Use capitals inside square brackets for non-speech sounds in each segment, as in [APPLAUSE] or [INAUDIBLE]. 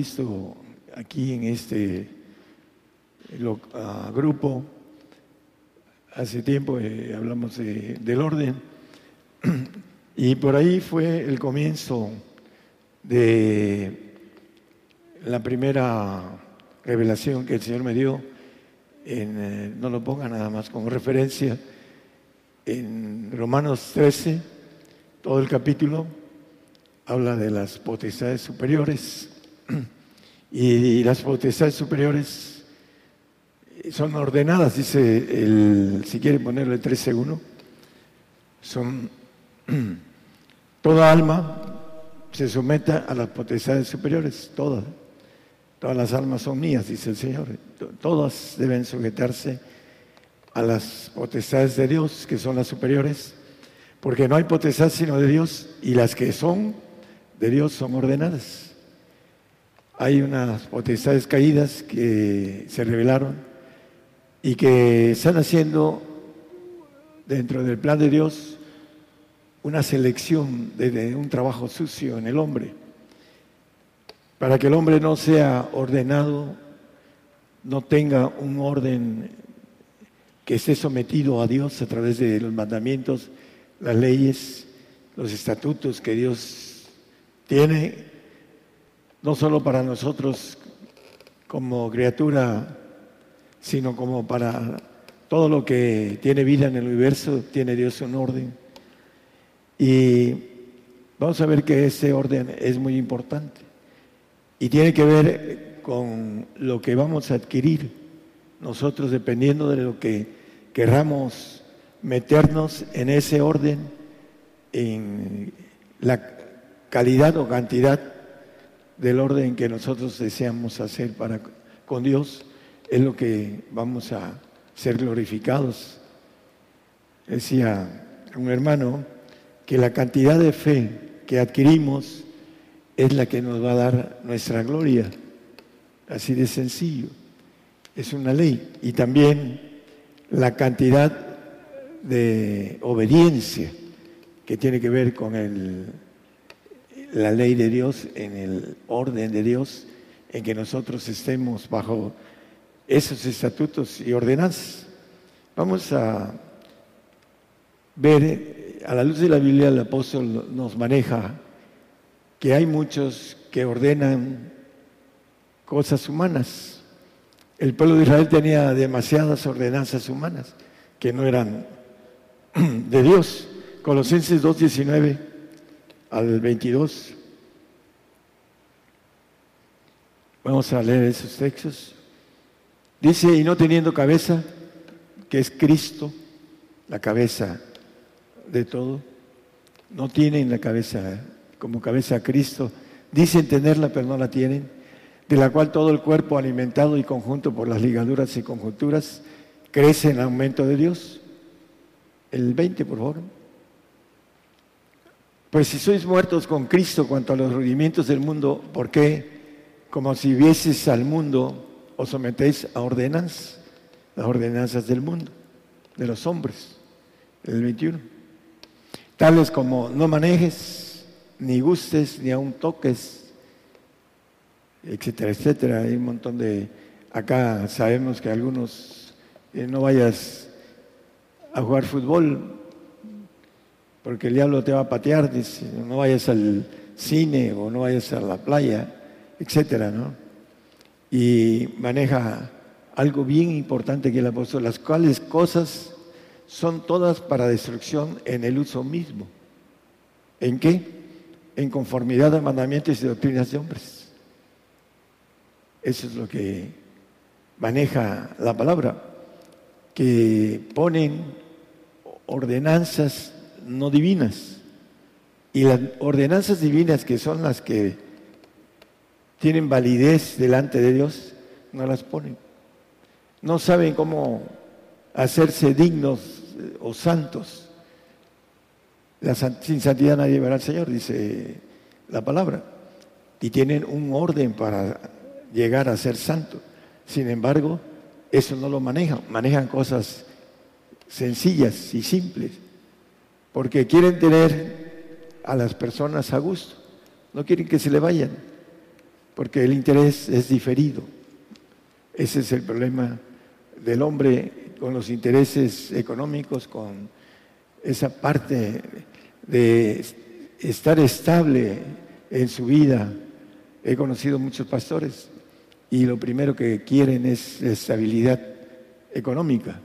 visto aquí en este uh, grupo, hace tiempo eh, hablamos de, del orden, [CLEARS THROAT] y por ahí fue el comienzo de la primera revelación que el Señor me dio, en, eh, no lo ponga nada más como referencia, en Romanos 13, todo el capítulo habla de las potestades superiores [CLEARS THROAT] y las potestades superiores son ordenadas, dice el, si quiere ponerle 13.1, son [CLEARS THROAT] toda alma se someta a las potestades superiores, todas. Todas las almas son mías, dice el Señor. Todas deben sujetarse a las potestades de Dios, que son las superiores, porque no hay potestad sino de Dios y las que son de Dios son ordenadas. Hay unas potestades caídas que se revelaron y que están haciendo dentro del plan de Dios una selección de, un trabajo sucio en el hombre, para que el hombre no sea ordenado, no tenga un orden que esté sometido a Dios a través de los mandamientos, las leyes, los estatutos que Dios tiene, no solo para nosotros como criatura, sino como para todo lo que tiene vida en el universo, tiene Dios un orden. Y vamos a ver que ese orden es muy importante y tiene que ver con lo que vamos a adquirir nosotros dependiendo de lo que querramos meternos en ese orden, en la calidad o cantidad del orden que nosotros deseamos hacer para con Dios, es lo que vamos a ser glorificados. Decía un hermano, que la cantidad de fe que adquirimos es la que nos va a dar nuestra gloria. Así de sencillo. Es una ley. Y también la cantidad de obediencia que tiene que ver con el, la ley de Dios, en el orden de Dios, en que nosotros estemos bajo esos estatutos y ordenanzas. Vamos a ver a la luz de la Biblia el apóstol nos maneja que hay muchos que ordenan cosas humanas. El pueblo de Israel tenía demasiadas ordenanzas humanas que no eran [CLEARS THROAT] de Dios. Colosenses 2.19 al 22. Vamos a leer esos textos. Dice, y no teniendo cabeza, que es Cristo, la cabeza de todo. No tienen la cabeza como cabeza a Cristo. Dicen tenerla, pero no la tienen. De la cual todo el cuerpo alimentado y conjunto por las ligaduras y conjunturas crece en aumento de Dios. El 20, por favor. Pues si sois muertos con Cristo cuanto a los rudimientos del mundo, ¿por qué, como si vieses al mundo, os sometéis a ordenanzas, las ordenanzas del mundo, de los hombres? El 21 tales como no manejes, ni gustes, ni aún toques, etcétera, etcétera. Hay un montón de... Acá sabemos que algunos eh, no vayas a jugar fútbol porque el diablo te va a patear, dice, no vayas al cine o no vayas a la playa, etcétera, ¿no? Y maneja algo bien importante que el apóstol, las cuales cosas son todas para destrucción en el uso mismo. ¿En qué? En conformidad a mandamientos y doctrinas de hombres. Eso es lo que maneja la palabra, que ponen ordenanzas no divinas. Y las ordenanzas divinas, que son las que tienen validez delante de Dios, no las ponen. No saben cómo hacerse dignos o santos. Sin santidad nadie verá al Señor, dice la palabra. Y tienen un orden para llegar a ser santo. Sin embargo, eso no lo manejan. Manejan cosas sencillas y simples. Porque quieren tener a las personas a gusto. No quieren que se le vayan. porque el interés es diferido. Ese es el problema del hombre con los intereses económicos, con esa parte de estar estable en su vida. He conocido muchos pastores y lo primero que quieren es estabilidad económica.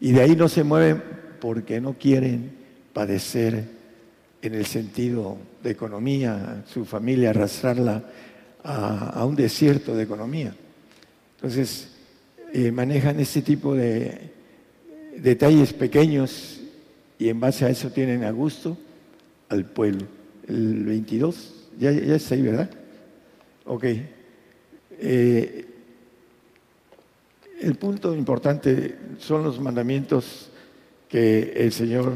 Y de ahí no se mueven porque no quieren padecer en el sentido de economía, su familia arrastrarla a, un desierto de economía. Entonces, eh, manejan este tipo de detalles pequeños y en base a eso tienen a gusto al pueblo. El 22, ya, ya está ahí, ¿verdad? Ok. Eh, el punto importante son los mandamientos que el Señor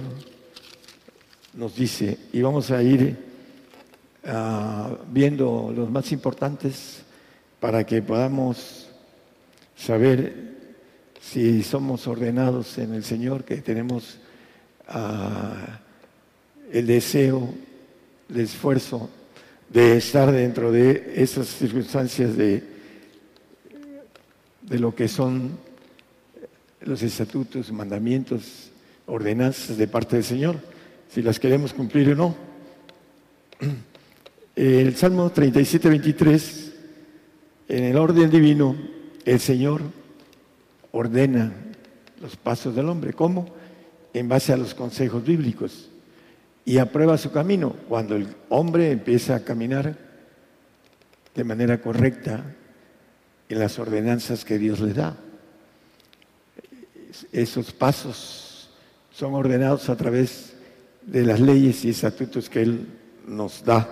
nos dice y vamos a ir ah, viendo los más importantes para que podamos saber si somos ordenados en el Señor, que tenemos ah, el deseo, el esfuerzo de estar dentro de esas circunstancias de, de lo que son los estatutos, mandamientos, ordenanzas de parte del Señor, si las queremos cumplir o no. El Salmo 37, 23, en el orden divino, el Señor ordena los pasos del hombre. ¿Cómo? En base a los consejos bíblicos y aprueba su camino. Cuando el hombre empieza a caminar de manera correcta en las ordenanzas que Dios le da. Esos pasos son ordenados a través de las leyes y estatutos que Él nos da.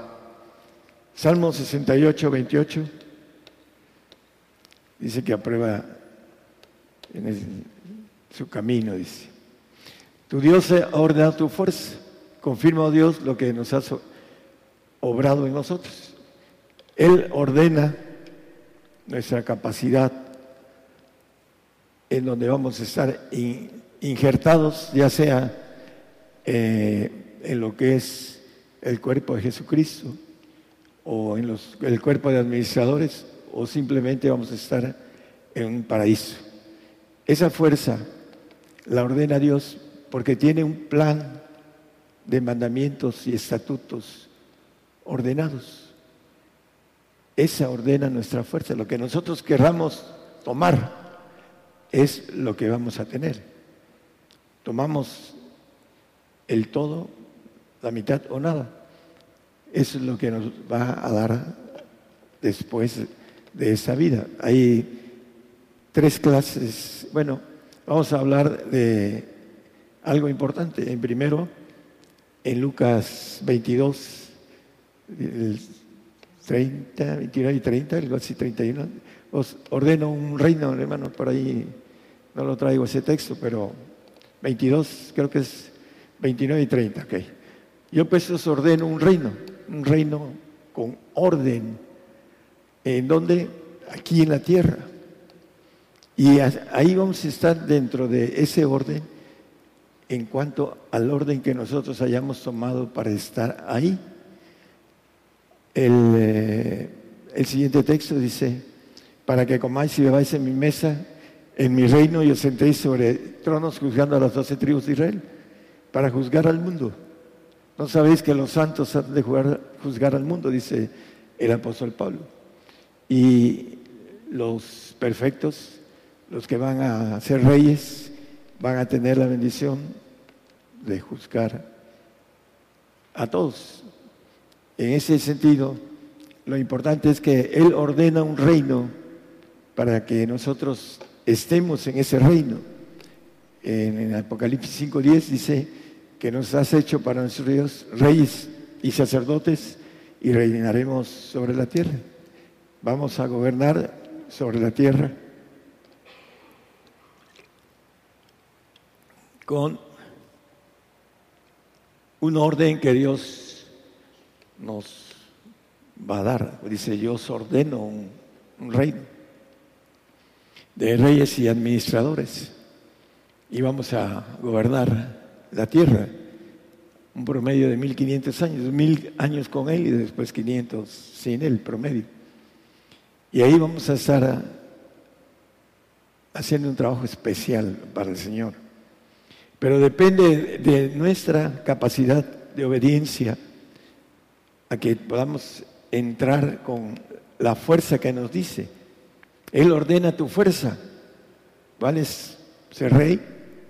Salmo 68, 28 dice que aprueba en su camino, dice. Tu Dios ha ordenado tu fuerza confirma, oh Dios, lo que nos has obrado en nosotros. Él ordena nuestra capacidad en donde vamos a estar injertados, ya sea eh, en lo que es el cuerpo de Jesucristo o en los, el cuerpo de administradores o simplemente vamos a estar en un paraíso. Esa fuerza la ordena Dios porque tiene un plan de mandamientos y estatutos ordenados. Esa ordena nuestra fuerza. Lo que nosotros querramos tomar es lo que vamos a tener. Tomamos el todo, la mitad o nada. Eso es lo que nos va a dar después de esa vida. Hay tres clases. Bueno, vamos a hablar de algo importante. En primero, en Lucas 22, 30, 29 y 30, algo así 31, os ordeno un reino, hermano, por ahí no lo traigo ese texto, pero 22, creo que es 29 y 30, ok. Yo pues os ordeno un reino, un reino con orden, en donde, aquí en la tierra. Y ahí vamos a estar dentro de ese orden en cuanto al orden que nosotros hayamos tomado para estar ahí. El, eh, el siguiente texto dice, para que comáis y bebáis en mi mesa, en mi reino y os sentéis sobre tronos juzgando a las doce tribus de Israel, para juzgar al mundo. ¿No sabéis que los santos han de juzgar al mundo? Dice el apóstol Pablo. Y los perfectos, los que van a ser reyes, van a tener la bendición de juzgar a todos. En ese sentido, lo importante es que Él ordena un reino para que nosotros estemos en ese reino. En, Apocalipsis 5.10 dice que nos has hecho para nuestros reyes y sacerdotes y reinaremos sobre la tierra. Vamos a gobernar sobre la tierra con un orden que Dios nos va a dar. Dice, yo ordeno un, reino de reyes y administradores y vamos a gobernar la tierra. Un promedio de 1500 años, mil años con él y después 500 sin él, promedio. Y ahí vamos a estar haciendo un trabajo especial para el Señor. Pero depende de nuestra capacidad de obediencia a que podamos entrar con la fuerza que nos dice. Él ordena tu fuerza. ¿Vales ser rey,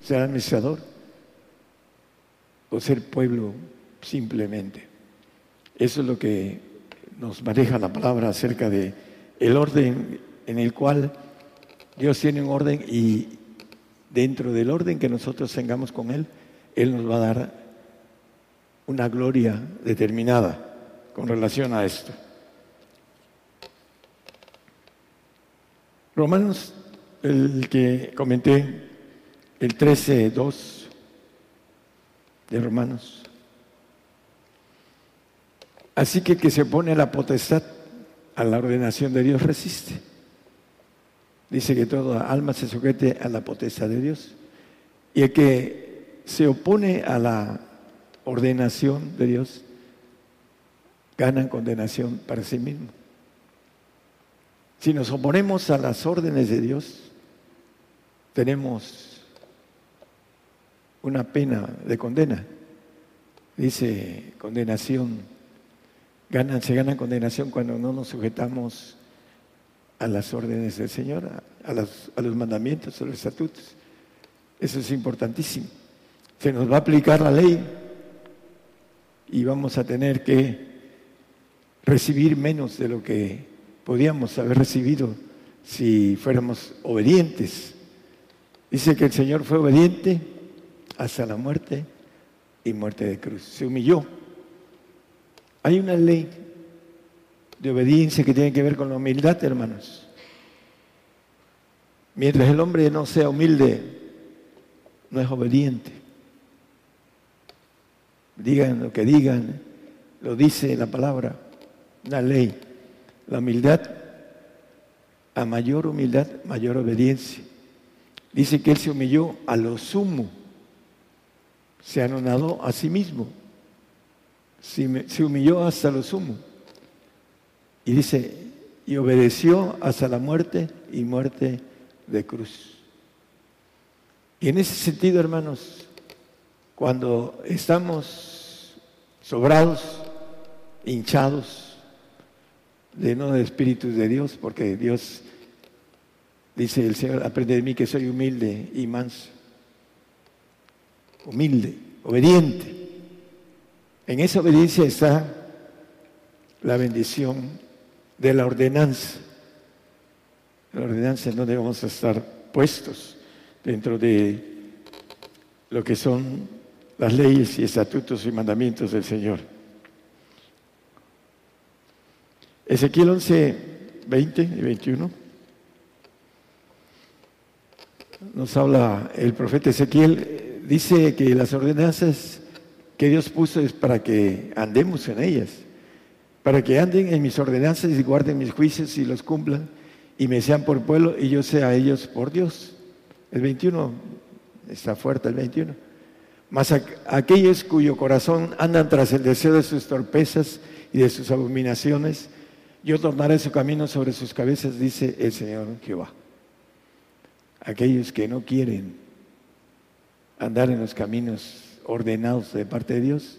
ser administrador ser pueblo simplemente? Eso es lo que nos maneja la palabra acerca de el orden en el cual Dios tiene un orden y dentro del orden que nosotros tengamos con Él, Él nos va a dar una gloria determinada con relación a esto. Romanos, el que comenté, el 13.2 de Romanos. Así que que se opone a la potestad, a la ordenación de Dios, resiste. Dice que toda alma se sujete a la potestad de Dios. Y el que se opone a la ordenación de Dios, gana condenación para sí mismo. Si nos oponemos a las órdenes de Dios, tenemos una pena de condena. Dice condenación, se gana condenación cuando no nos sujetamos a las órdenes del Señor, a, a los mandamientos, a los estatutos. Eso es importantísimo. Se nos va a aplicar la ley y vamos a tener que recibir menos de lo que podíamos haber recibido si fuéramos obedientes. Dice que el Señor fue obediente hasta la muerte y muerte de cruz. Se humilló. Hay una ley de obediencia que tiene que ver con la humildad, hermanos. Mientras el hombre no sea humilde, no es obediente. Digan lo que digan, lo dice la palabra una ley. La humildad, a mayor humildad, mayor obediencia. Dice que Él se humilló a lo sumo, se anonadó a sí mismo, se humilló hasta lo sumo. Y dice, y obedeció hasta la muerte y muerte de cruz. Y en ese sentido, hermanos, cuando estamos sobrados, hinchados, de no de espíritus de Dios, porque Dios dice el Señor, aprende de mí que soy humilde y manso. Humilde, obediente. En esa obediencia está la bendición de la ordenanza. La ordenanza es donde vamos a estar puestos dentro de lo que son las leyes y estatutos y mandamientos del Señor. Ezequiel 11, 20 y 21. Nos habla el profeta Ezequiel, dice que las ordenanzas que Dios puso es para que andemos en ellas, para que anden en mis ordenanzas y guarden mis juicios y los cumplan y me sean por pueblo y yo sea a ellos por Dios. El 21, está fuerte el 21. Mas aquellos cuyo corazón andan tras el deseo de sus torpezas y de sus abominaciones, yo tornaré su camino sobre sus cabezas, dice el Señor Jehová. Aquellos que no quieren andar en los caminos ordenados de parte de Dios,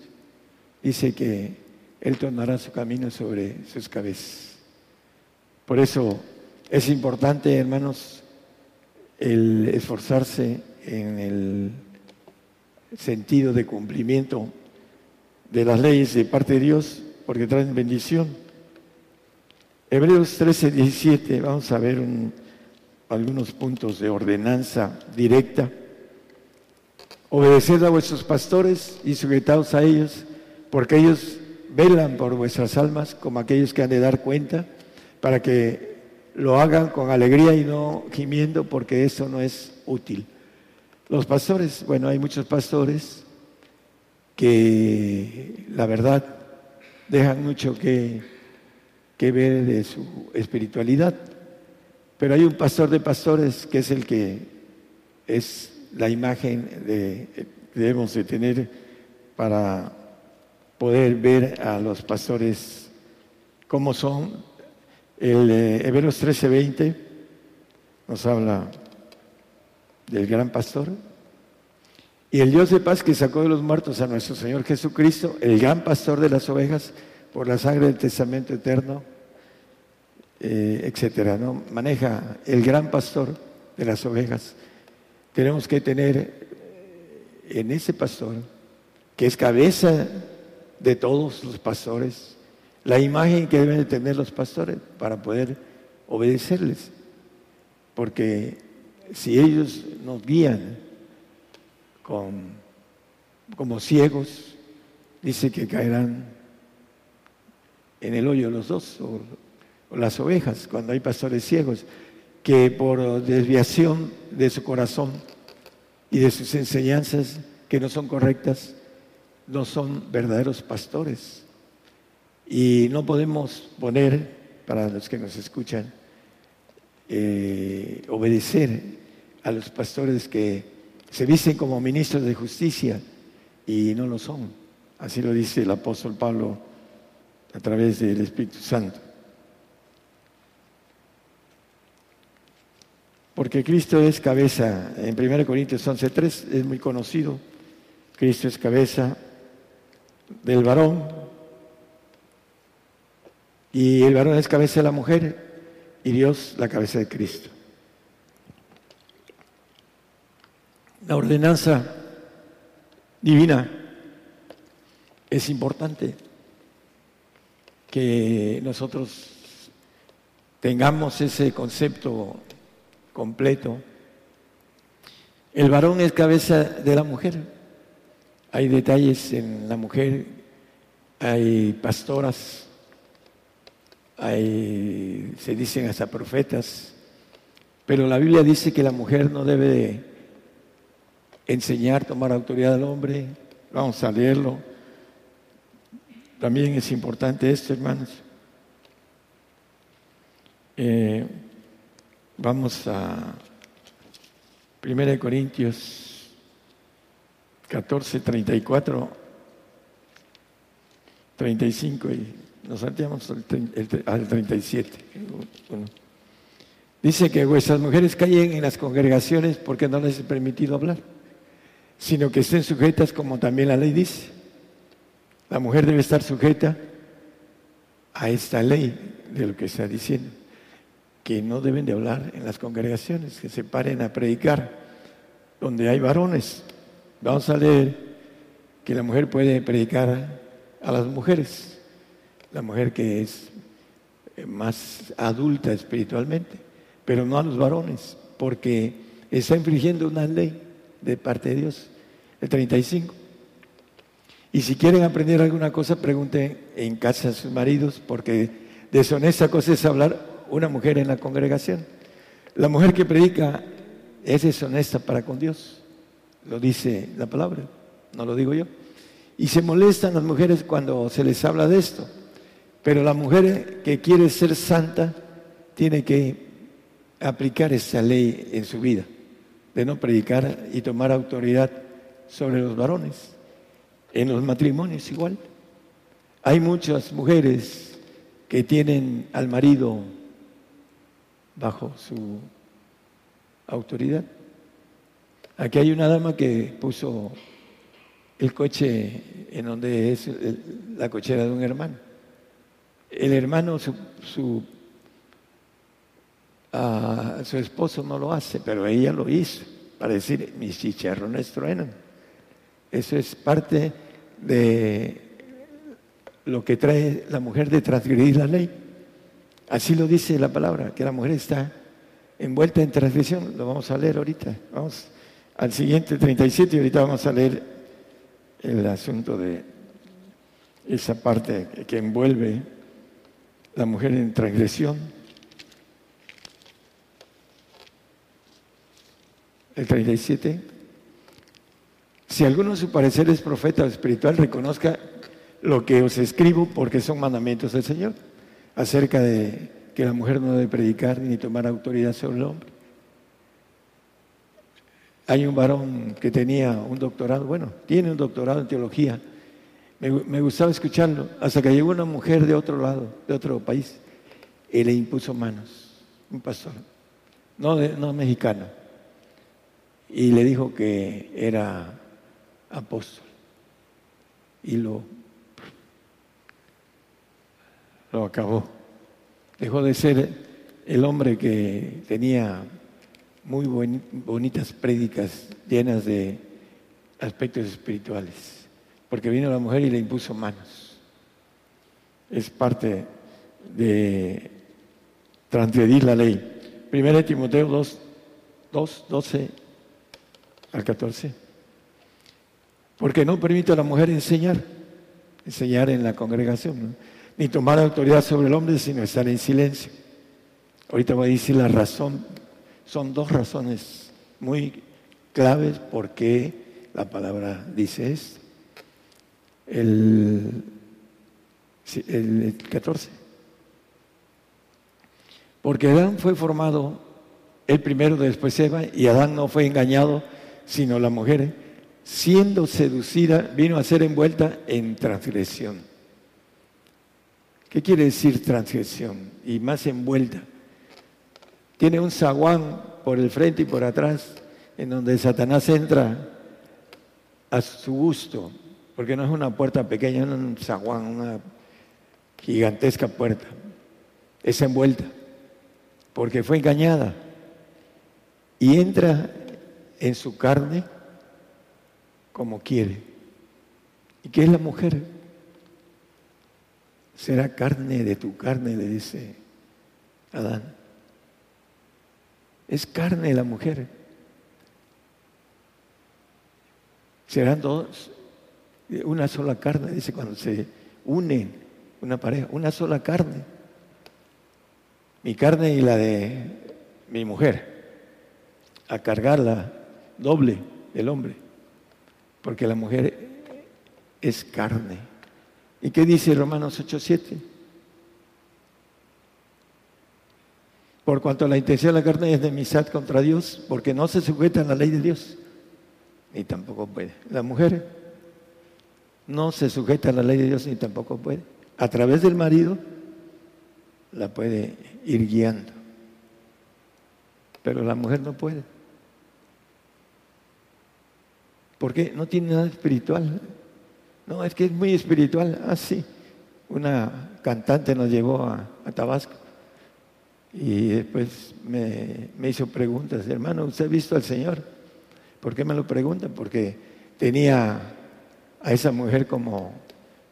dice que Él tornará su camino sobre sus cabezas. Por eso es importante, hermanos, el esforzarse en el sentido de cumplimiento de las leyes de parte de Dios, porque traen bendición. Hebreos 13, 17, vamos a ver algunos puntos de ordenanza directa. Obedeced a vuestros pastores y sujetaos a ellos, porque ellos velan por vuestras almas como aquellos que han de dar cuenta, para que lo hagan con alegría y no gimiendo, porque eso no es útil. Los pastores, bueno, hay muchos pastores que la verdad dejan mucho que que ver de su espiritualidad. Pero hay un pastor de pastores que es el que es la imagen que debemos de tener para poder ver a los pastores cómo son El eh, Hebreos 13:20 nos habla del gran pastor. Y el Dios de paz que sacó de los muertos a nuestro Señor Jesucristo, el gran pastor de las ovejas, por la sangre del testamento eterno, eh, etcétera, ¿no? Maneja el gran pastor de las ovejas. Tenemos que tener en ese pastor, que es cabeza de todos los pastores, la imagen que deben de tener los pastores para poder obedecerles. Porque si ellos nos guían con, como ciegos, dice que caerán en el hoyo los dos, o las ovejas, cuando hay pastores ciegos, que por desviación de su corazón y de sus enseñanzas que no son correctas, no son verdaderos pastores. Y no podemos poner, para los que nos escuchan, eh, obedecer a los pastores que se visten como ministros de justicia y no lo son. Así lo dice el apóstol Pablo a través del Espíritu Santo. Porque Cristo es cabeza, en 1 Corintios 11.3 es muy conocido, Cristo es cabeza del varón. Y el varón es cabeza de la mujer y Dios la cabeza de Cristo. La ordenanza divina es importante que nosotros tengamos ese concepto completo. El varón es cabeza de la mujer hay detalles en la mujer, hay pastoras, hay, se dicen hasta profetas, pero la Biblia dice que la mujer no debe enseñar, tomar autoridad al hombre. Vamos a leerlo. También es importante esto, hermanos. Eh, vamos a 1 Corintios 14, 34, 35 y nos salteamos al 37. Dice que vuestras mujeres callen en las congregaciones porque no les he permitido hablar, sino que estén sujetas como también la ley dice. La mujer debe estar sujeta a esta ley de lo que está diciendo, que no deben de hablar en las congregaciones, que se paren a predicar donde hay varones Vamos a leer que la mujer puede predicar a las mujeres, la mujer que es más adulta espiritualmente, pero no a los varones, porque está infringiendo una ley de parte de Dios, el 35. Y si quieren aprender alguna cosa, pregunten en casa a sus maridos, porque deshonesta cosa es hablar una mujer en la congregación. La mujer que predica es deshonesta para con Dios. Lo dice la palabra, no lo digo yo. Y se molestan las mujeres cuando se les habla de esto. Pero la mujer que quiere ser santa tiene que aplicar esa ley en su vida, de no predicar y tomar autoridad sobre los varones. En los matrimonios igual. Hay muchas mujeres que tienen al marido bajo su autoridad. Aquí hay una dama que puso el coche en donde es la cochera de un hermano. El hermano, su, su, su esposo no lo hace, pero ella lo hizo para decir, mis chicharrones truenan. Eso es parte de lo que trae la mujer de transgredir la ley. Así lo dice la palabra, que la mujer está envuelta en transgresión. Lo vamos a leer ahorita. Vamos al siguiente 37 y ahorita vamos a leer el asunto de esa parte que envuelve la mujer en transgresión. El 37. Si alguno de su parecer es profeta o espiritual, reconozca lo que os escribo porque son mandamientos del Señor acerca de que la mujer no debe predicar ni tomar autoridad sobre el hombre hay un varón que tenía un doctorado, bueno, tiene un doctorado en teología. Me, gustaba escucharlo, hasta que llegó una mujer de otro lado, de otro país, y le impuso manos, un pastor, no, no mexicano, y le dijo que era apóstol. Y lo, lo acabó. Dejó de ser el hombre que tenía muy bonitas prédicas llenas de aspectos espirituales, porque vino la mujer y le impuso manos. Es parte de transgredir la ley. Primero Timoteo 2, 2, 12 al 14. Porque no permite a la mujer enseñar, enseñar en la congregación, ni tomar autoridad sobre el hombre, sino estar en silencio. Ahorita voy a decir la razón, son dos razones muy claves por qué la palabra dice esto. El, el 14. Porque Adán fue formado el primero, después Eva, y Adán no fue engañado, sino la mujer, siendo seducida, vino a ser envuelta en transgresión. ¿Qué quiere decir transgresión? Y más envuelta. Tiene un zaguán por el frente y por atrás, en donde Satanás entra a su gusto, porque no es una puerta pequeña, es un zaguán, una gigantesca puerta. Es envuelta porque fue engañada y entra en su carne como quiere. ¿Y qué es la mujer? Será carne de tu carne, le dice Adán. Es carne la mujer. Serán dos, una sola carne, dice cuando se unen una pareja, una sola carne mi carne y la de mi mujer, a cargarla doble el hombre, porque la mujer es carne. ¿Y qué dice Romanos 8:7? Por cuanto la intención de la carne es de misad contra Dios, porque no se sujeta a la ley de Dios, ni tampoco puede. La mujer no se sujeta a la ley de Dios, ni tampoco puede. A través del marido la puede ir guiando. Pero la mujer no puede. Porque no tiene nada espiritual. No, es que es muy espiritual. Ah, sí. Una cantante nos llevó a, Tabasco y después me, me, hizo preguntas. Hermano, ¿usted ha visto al Señor? ¿Por qué me lo pregunta? Porque tenía a esa mujer como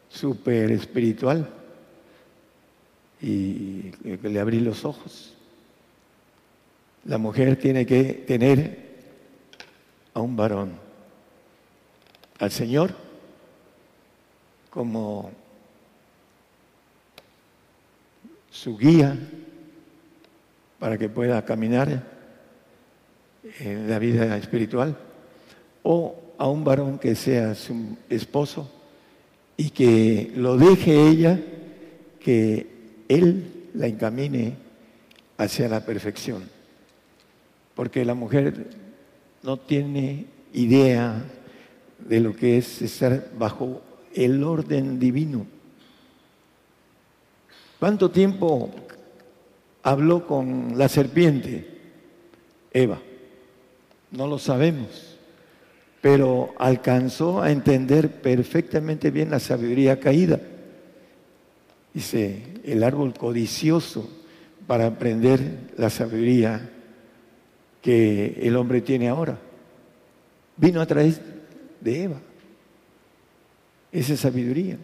súper espiritual y le abrí los ojos. La mujer tiene que tener a un varón, al Señor, como su guía para que pueda caminar en la vida espiritual, o a un varón que sea su esposo y que lo deje ella, que él la encamine hacia la perfección. Porque la mujer no tiene idea de lo que es estar bajo el orden divino. ¿Cuánto tiempo habló con la serpiente? Eva. No lo sabemos, pero alcanzó a entender perfectamente bien la sabiduría caída. Dice, el árbol codicioso para aprender la sabiduría que el hombre tiene ahora. Vino a través de Eva. Esa sabiduría.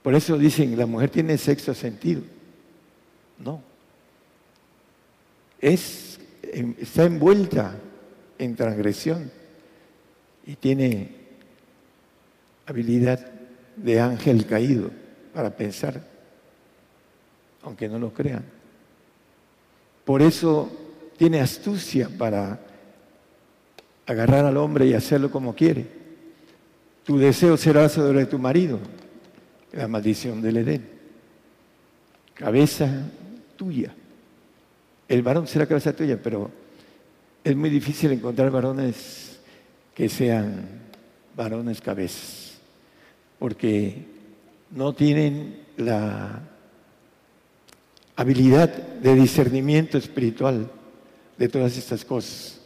Por eso dicen, la mujer tiene sexto sentido. No. Es, está envuelta en transgresión y tiene habilidad de ángel caído para pensar, aunque no lo crean. Por eso tiene astucia para agarrar al hombre y hacerlo como quiere. Tu deseo será sobre tu marido, la maldición del Edén. Cabeza tuya. El varón será cabeza tuya, pero es muy difícil encontrar varones que sean varones cabezas, porque no tienen la habilidad de discernimiento espiritual de todas estas cosas,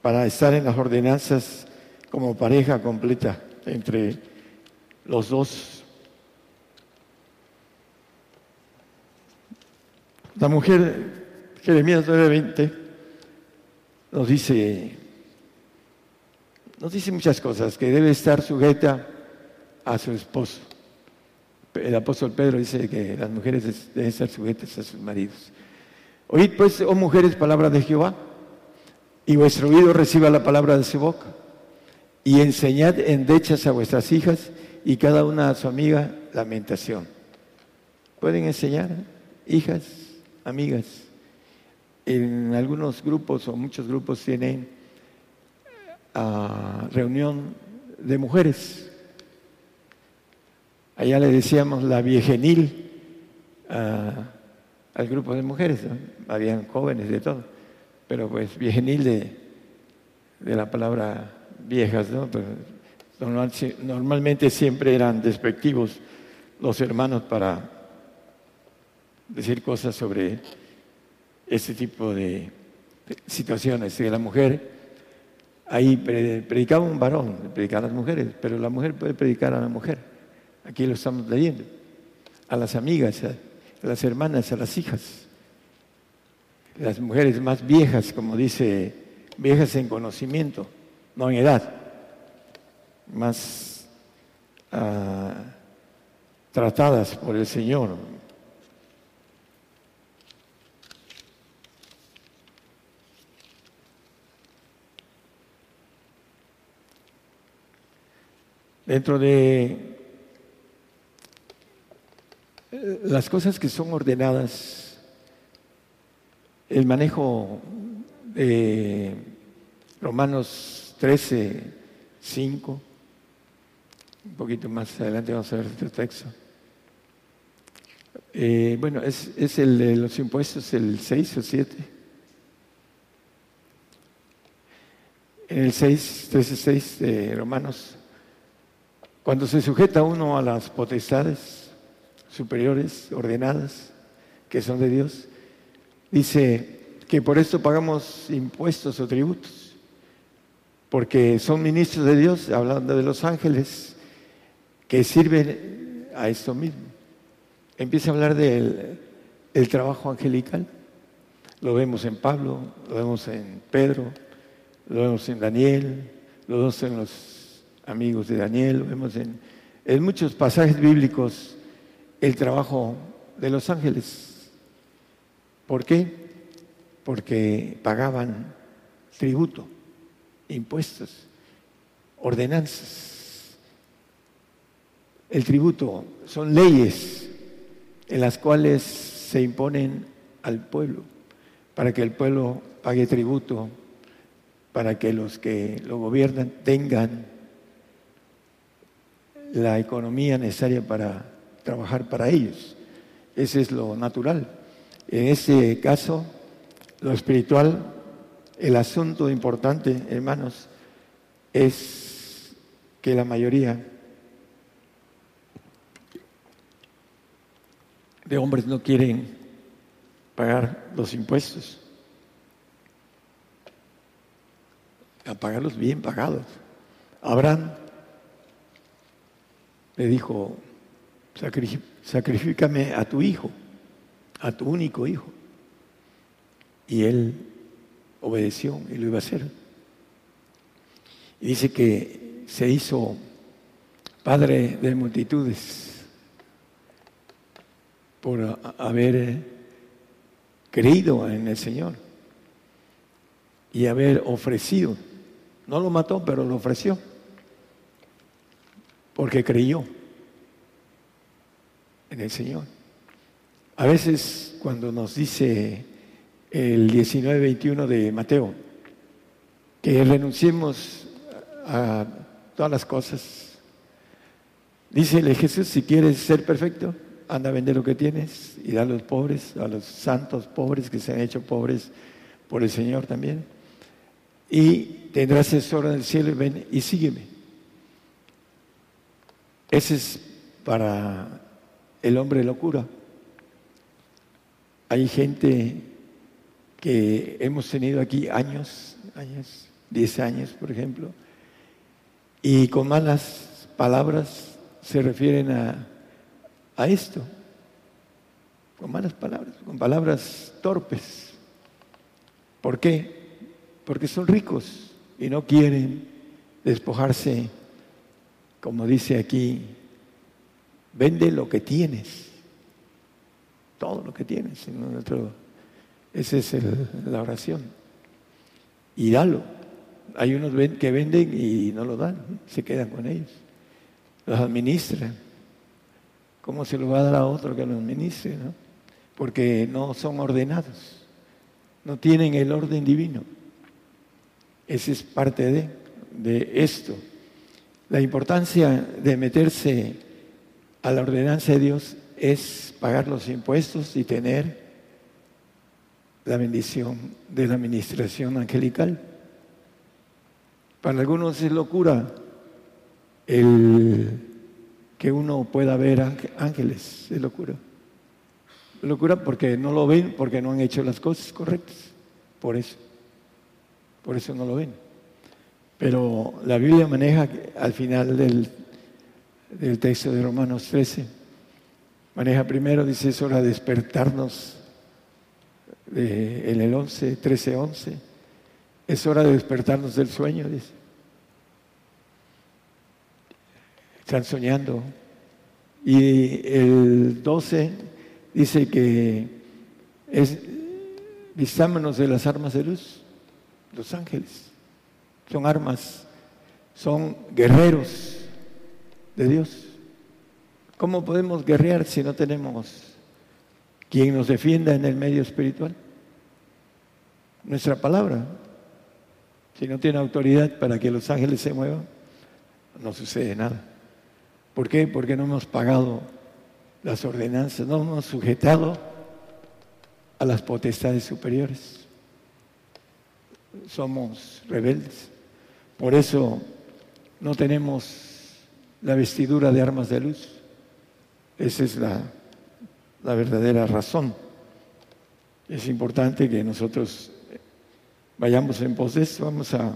para estar en las ordenanzas como pareja completa entre los dos. La mujer, Jeremías 9:20, nos dice, nos dice muchas cosas, que debe estar sujeta a su esposo. El apóstol Pedro dice que las mujeres deben estar sujetas a sus maridos. Oíd pues, oh mujeres, palabra de Jehová, y vuestro oído reciba la palabra de su boca, y enseñad endechas a vuestras hijas y cada una a su amiga lamentación. Pueden enseñar, hijas, amigas. En algunos grupos o muchos grupos tienen ah, reunión de mujeres Allá le decíamos la viejenil al grupo de mujeres, habían jóvenes de todo, pero pues viejenil de, de la palabra viejas, ¿no? Normalmente siempre eran despectivos los hermanos para decir cosas sobre ese tipo de situaciones. Que la mujer, ahí predicaba un varón, predicaba a las mujeres, pero la mujer puede predicar a la mujer. Aquí lo estamos leyendo. A las amigas, a las hermanas, a las hijas. Las mujeres más viejas, como dice, viejas en conocimiento, no en edad. Más ah, tratadas por el Señor, dentro de las cosas que son ordenadas, el manejo de Romanos 13, 5, un poquito más adelante vamos a ver este texto. Eh, bueno, es, es, el de los impuestos, el 6 o 7. En el 6, 13, 6 de Romanos, cuando se sujeta uno a las potestades, superiores, ordenadas, que son de Dios, dice que por esto pagamos impuestos o tributos, porque son ministros de Dios, hablando de los ángeles, que sirven a esto mismo. Empieza a hablar del el trabajo angelical. Lo vemos en Pablo, lo vemos en Pedro, lo vemos en Daniel, lo vemos en los amigos de Daniel, lo vemos en muchos pasajes bíblicos el trabajo de los ángeles. ¿Por qué? Porque pagaban tributo, impuestos, ordenanzas. El tributo son leyes en las cuales se imponen al pueblo para que el pueblo pague tributo, para que los que lo gobiernan tengan la economía necesaria para trabajar para ellos. Ese es lo natural. En ese caso, lo espiritual, el asunto importante, hermanos, es que la mayoría de hombres no quieren pagar los impuestos, a pagarlos bien pagados. Abraham le dijo sacrifícame a tu hijo, a tu único hijo. Y él obedeció y lo iba a hacer. Y dice que se hizo padre de multitudes por haber creído en el Señor y haber ofrecido. No lo mató, pero lo ofreció porque creyó en el Señor. A veces cuando nos dice el 19-21 de Mateo que renunciemos a todas las cosas, dícele Jesús, si quieres ser perfecto, anda a vender lo que tienes y da a los pobres, a los santos pobres que se han hecho pobres por el Señor también. Y tendrás tesoro en el cielo y ven y sígueme. Ese es para el hombre locura. hay gente que hemos tenido aquí años, años, 10 años, por ejemplo, y con malas palabras se refieren a, a esto, con malas palabras, con palabras torpes. ¿Por qué? Porque son ricos y no quieren despojarse, como dice aquí, vende lo que tienes, todo lo que tienes. Esa es la oración. Y dalo. Hay unos que venden y no lo dan, se quedan con ellos. Los administran. ¿Cómo se lo va a dar a otro que lo administre? Porque no son ordenados, no tienen el orden divino. Esa es parte de esto. La importancia de meterse a la ordenanza de Dios es pagar los impuestos y tener la bendición de la administración angelical. Para algunos es locura el que uno pueda ver ángeles, es locura. Locura porque no lo ven, porque no han hecho las cosas correctas. Por eso. Por eso no lo ven. Pero la Biblia maneja al final del, del texto de Romanos 13, maneja primero, dice, es hora de despertarnos en el 11, 13, 11. Es hora de despertarnos del sueño, dice. Están soñando. Y el 12 dice que es vistámonos de las armas de luz, los ángeles. Son armas, son guerreros de Dios. ¿Cómo podemos guerrear si no tenemos quien nos defienda en el medio espiritual. Nuestra palabra. Si no tiene autoridad para que los ángeles se muevan, no sucede nada. ¿Por qué? Porque no hemos pagado las ordenanzas, no hemos sujetado a las potestades superiores. Somos rebeldes. Por eso no tenemos la vestidura de armas de luz. Esa es la la verdadera razón. Es importante que nosotros vayamos en pos de esto. Vamos a,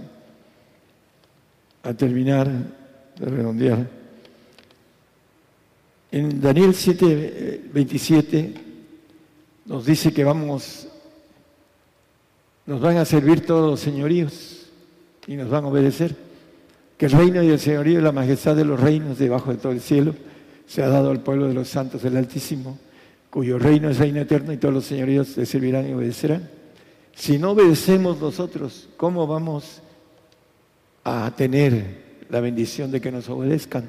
a terminar de redondear. En Daniel 7, 27 nos dice que vamos, nos van a servir todos los señoríos y nos van a obedecer. Que el reino y el señorío y la majestad de los reinos debajo de todo el cielo se ha dado al pueblo de los santos del Altísimo cuyo reino es reino eterno y todos los señoríos le servirán y obedecerán. Si no obedecemos nosotros, ¿cómo vamos a tener la bendición de que nos obedezcan?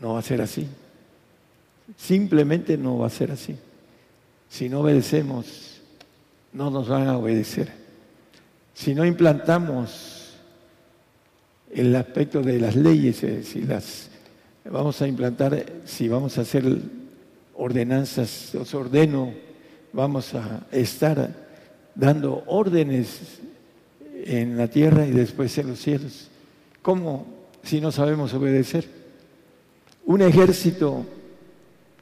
No va a ser así. Simplemente no va a ser así. Si no obedecemos, no nos van a obedecer. Si no implantamos el aspecto de las leyes, es decir, las vamos a implantar, si vamos a hacer ordenanzas, os ordeno, vamos a estar dando órdenes en la tierra y después en los cielos. ¿Cómo si no sabemos obedecer? Un ejército,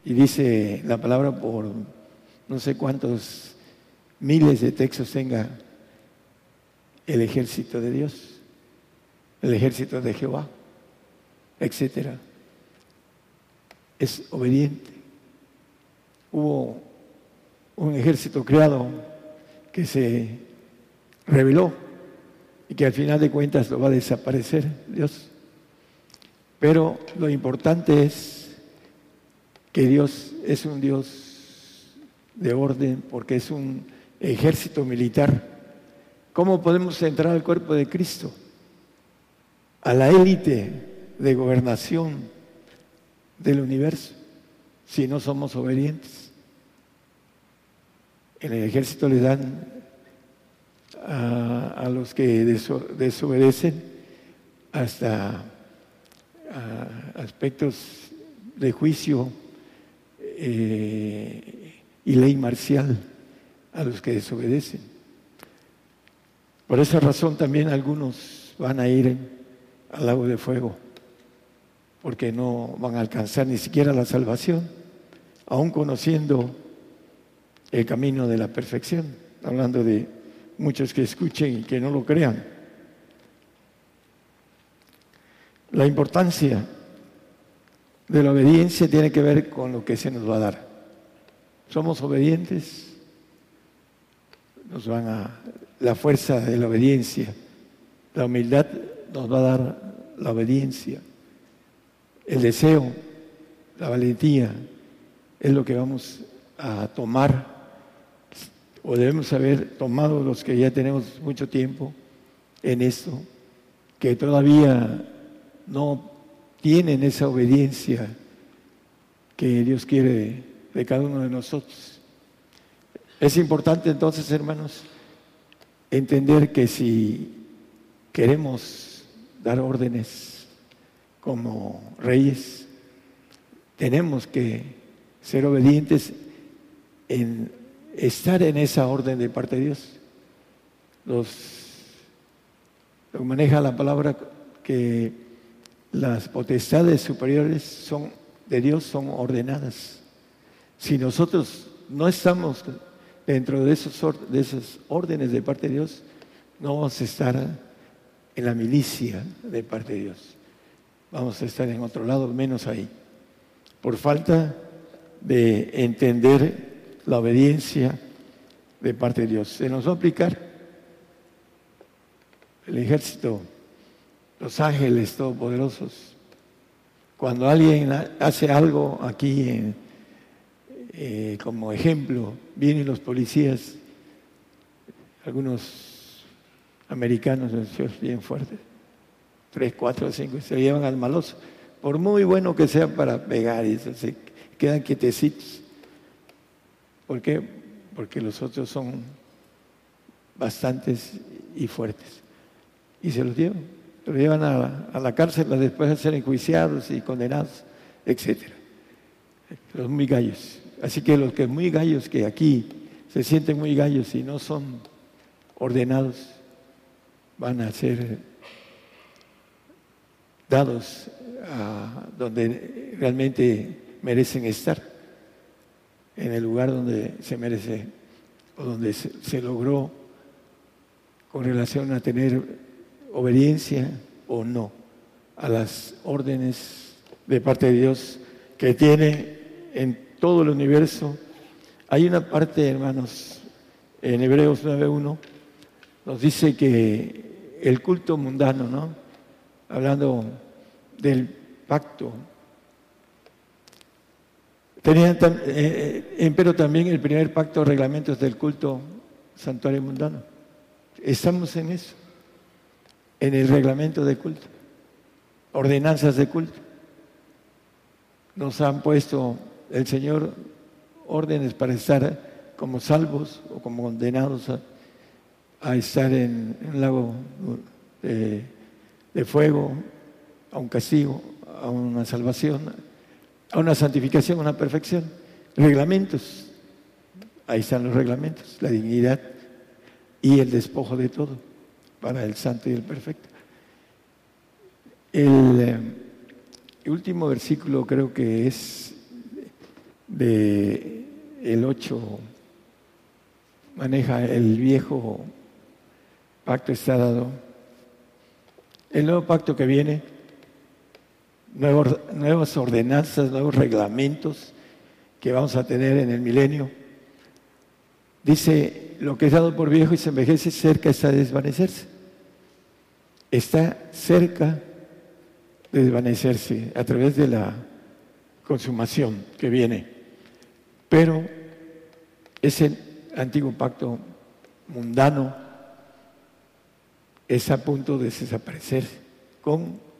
y dice la palabra por no sé cuántos miles de textos tenga el ejército de Dios, el ejército de Jehová, etcétera es obediente. Hubo un ejército creado que se rebeló y que al final de cuentas lo va a desaparecer Dios. Pero lo importante es que Dios es un Dios de orden porque es un ejército militar. ¿Cómo podemos entrar al cuerpo de Cristo? A la élite de gobernación del universo si no somos obedientes. En el ejército le dan a, los que desobedecen hasta aspectos de juicio eh, y ley marcial a los que desobedecen. Por esa razón también algunos van a ir al lago de fuego porque no van a alcanzar ni siquiera la salvación. aún conociendo el camino de la perfección, hablando de muchos que escuchen y que no lo crean. La importancia de la obediencia tiene que ver con lo que se nos va a dar. Somos obedientes, nos van a la fuerza de la obediencia. La humildad nos va a dar la obediencia. El deseo, la valentía, es lo que vamos a tomar o debemos haber tomado los que ya tenemos mucho tiempo en esto, que todavía no tienen esa obediencia que Dios quiere de cada uno de nosotros. Es importante entonces, hermanos, entender que si queremos dar órdenes como reyes, tenemos que ser obedientes en estar en esa orden de parte de Dios. Los, lo maneja la palabra que las potestades superiores son de Dios son ordenadas. Si nosotros no estamos dentro de de esos órdenes de parte de Dios, no vamos a estar en la milicia de parte de Dios. Vamos a estar en otro lado, menos ahí. Por falta de entender la obediencia de parte de Dios. Se nos va a aplicar el ejército, los ángeles todopoderosos. Cuando alguien hace algo aquí, eh, como ejemplo, vienen los policías, algunos americanos, bien fuertes, tres, cuatro, cinco, se llevan al maloso, por muy bueno que sea para pegar, y se quedan quietecitos ¿Por qué? Porque los otros son bastantes y fuertes. Y se los llevan. Los llevan a, la cárcel después de ser enjuiciados y condenados, etc. Los muy gallos. Así que los que muy gallos que aquí se sienten muy gallos y no son ordenados, van a ser dados a donde realmente merecen estar en el lugar donde se merece o donde se, logró con relación a tener obediencia o no a las órdenes de parte de Dios que tiene en todo el universo. Hay una parte, hermanos, en Hebreos 9.1, nos dice que el culto mundano, ¿no? Hablando del pacto Tenían, eh, eh, pero también el primer pacto reglamentos del culto santuario mundano. Estamos en eso, en el reglamento de culto, ordenanzas de culto. Nos han puesto el Señor órdenes para estar como salvos o como condenados a, estar en, un lago de, de fuego, a un castigo, a una salvación, a una santificación, a una perfección. Reglamentos. Ahí están los reglamentos, la dignidad y el despojo de todo para el santo y el perfecto. El, eh, último versículo creo que es de el 8 maneja el viejo pacto está dado. El nuevo pacto que viene nuevas ordenanzas, nuevos reglamentos que vamos a tener en el milenio. Dice, lo que es dado por viejo y se envejece, cerca está de desvanecerse. Está cerca de desvanecerse a través de la consumación que viene. Pero ese antiguo pacto mundano es a punto de desaparecer con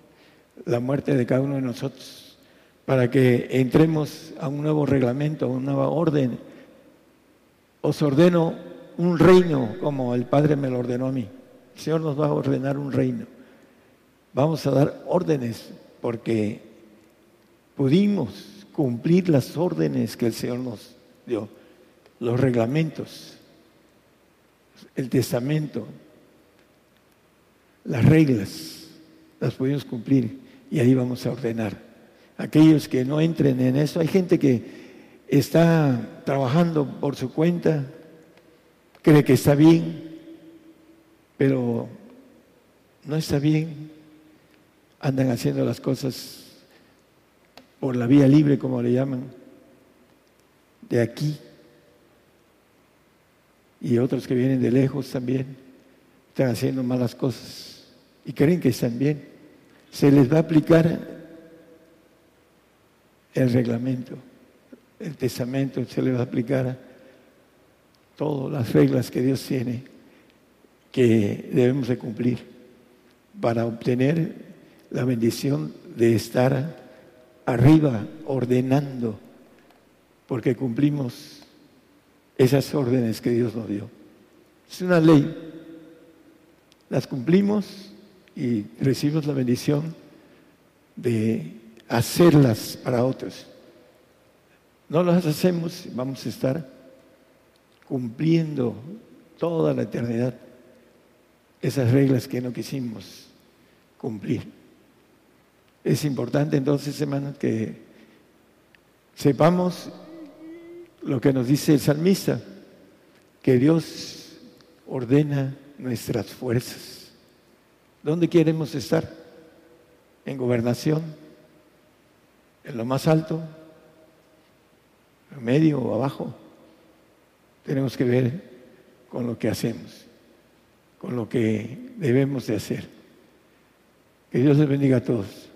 la muerte de cada uno de nosotros, para que entremos a un nuevo reglamento, a una nueva orden. Os ordeno un reino como el Padre me lo ordenó a mí. El Señor nos va a ordenar un reino. Vamos a dar órdenes porque pudimos cumplir las órdenes que el Señor nos dio, los reglamentos, el testamento, las reglas, las pudimos cumplir y ahí vamos a ordenar. Aquellos que no entren en eso, hay gente que está trabajando por su cuenta, cree que está bien, pero no está bien, andan haciendo las cosas por la vía libre, como le llaman, de aquí, y otros que vienen de lejos también, están haciendo malas cosas y creen que están bien. Se les va a aplicar el reglamento, el testamento, se les va a aplicar todas las reglas que Dios tiene que debemos de cumplir para obtener la bendición de estar arriba ordenando, porque cumplimos esas órdenes que Dios nos dio. Es una ley, las cumplimos y recibimos la bendición de hacerlas para otros. No las hacemos, vamos a estar cumpliendo toda la eternidad esas reglas que no quisimos cumplir. Es importante entonces, hermanos, que sepamos lo que nos dice el salmista, que Dios ordena nuestras fuerzas. ¿Dónde queremos estar? ¿En gobernación? ¿En lo más alto? ¿En medio o abajo? Tenemos que ver con lo que hacemos, con lo que debemos de hacer. Que Dios les bendiga a todos.